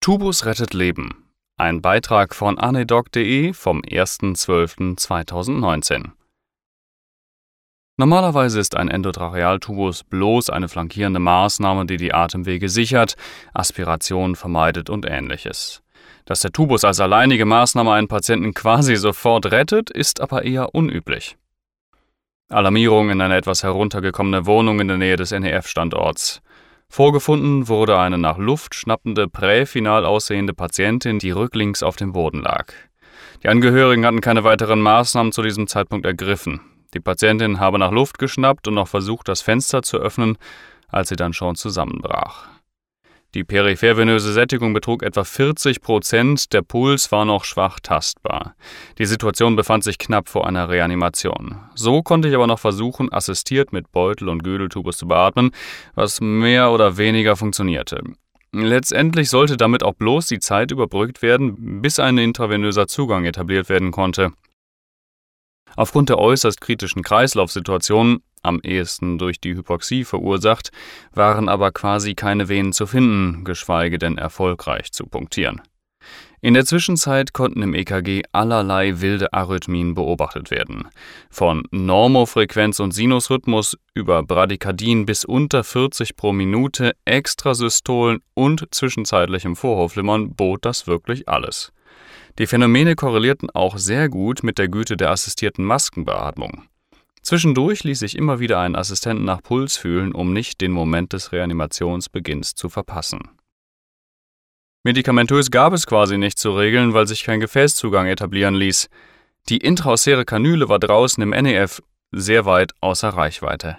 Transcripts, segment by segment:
Tubus rettet Leben. Ein Beitrag von anedoc.de vom 1.12.2019. Normalerweise ist ein Endotrachealtubus bloß eine flankierende Maßnahme, die die Atemwege sichert, Aspiration vermeidet und ähnliches. Dass der Tubus als alleinige Maßnahme einen Patienten quasi sofort rettet, ist aber eher unüblich. Alarmierung in eine etwas heruntergekommene Wohnung in der Nähe des NEF-Standorts. Vorgefunden wurde eine nach Luft schnappende, präfinal aussehende Patientin, die rücklings auf dem Boden lag. Die Angehörigen hatten keine weiteren Maßnahmen zu diesem Zeitpunkt ergriffen. Die Patientin habe nach Luft geschnappt und noch versucht, das Fenster zu öffnen, als sie dann schon zusammenbrach. Die periphervenöse Sättigung betrug etwa 40 Prozent, der Puls war noch schwach tastbar. Die Situation befand sich knapp vor einer Reanimation. So konnte ich aber noch versuchen, assistiert mit Beutel und Gödeltubus zu beatmen, was mehr oder weniger funktionierte. Letztendlich sollte damit auch bloß die Zeit überbrückt werden, bis ein intravenöser Zugang etabliert werden konnte. Aufgrund der äußerst kritischen Kreislaufsituation am ehesten durch die Hypoxie verursacht, waren aber quasi keine Venen zu finden, geschweige denn erfolgreich zu punktieren. In der Zwischenzeit konnten im EKG allerlei wilde Arrhythmien beobachtet werden. Von Normofrequenz und Sinusrhythmus über Bradykardien bis unter 40 pro Minute, Extrasystolen und zwischenzeitlichem Vorhofflimmern bot das wirklich alles. Die Phänomene korrelierten auch sehr gut mit der Güte der assistierten Maskenbeatmung. Zwischendurch ließ ich immer wieder einen Assistenten nach Puls fühlen, um nicht den Moment des Reanimationsbeginns zu verpassen. Medikamentös gab es quasi nicht zu regeln, weil sich kein Gefäßzugang etablieren ließ. Die intraosäre Kanüle war draußen im NEF sehr weit außer Reichweite.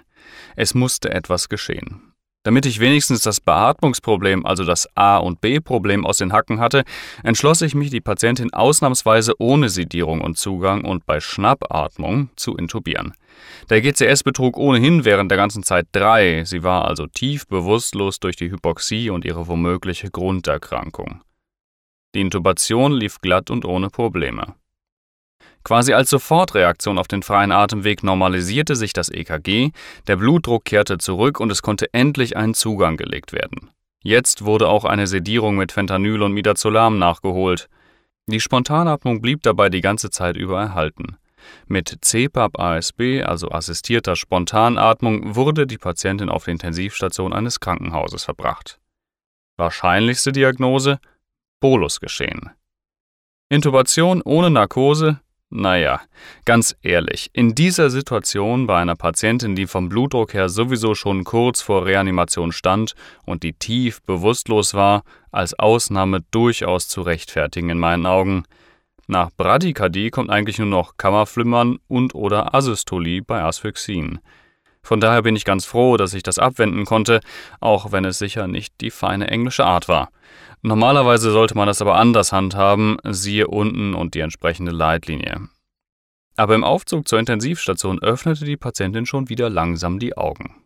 Es musste etwas geschehen. Damit ich wenigstens das Beatmungsproblem, also das A- und B-Problem aus den Hacken hatte, entschloss ich mich, die Patientin ausnahmsweise ohne Sedierung und Zugang und bei Schnappatmung zu intubieren. Der GCS betrug ohnehin während der ganzen Zeit drei, sie war also tief bewusstlos durch die Hypoxie und ihre womögliche Grunderkrankung. Die Intubation lief glatt und ohne Probleme. Quasi als Sofortreaktion auf den freien Atemweg normalisierte sich das EKG, der Blutdruck kehrte zurück und es konnte endlich ein Zugang gelegt werden. Jetzt wurde auch eine Sedierung mit Fentanyl und Midazolam nachgeholt. Die Spontanatmung blieb dabei die ganze Zeit über erhalten. Mit CPAP-ASB, also assistierter Spontanatmung, wurde die Patientin auf die Intensivstation eines Krankenhauses verbracht. Wahrscheinlichste Diagnose: Bolusgeschehen. Intubation ohne Narkose, naja, ganz ehrlich, in dieser Situation bei einer Patientin, die vom Blutdruck her sowieso schon kurz vor Reanimation stand und die tief bewusstlos war, als Ausnahme durchaus zu rechtfertigen in meinen Augen. Nach Bradykardie kommt eigentlich nur noch Kammerflimmern und oder Asystolie bei Asphyxien. Von daher bin ich ganz froh, dass ich das abwenden konnte, auch wenn es sicher nicht die feine englische Art war. Normalerweise sollte man das aber anders handhaben, siehe unten und die entsprechende Leitlinie. Aber im Aufzug zur Intensivstation öffnete die Patientin schon wieder langsam die Augen.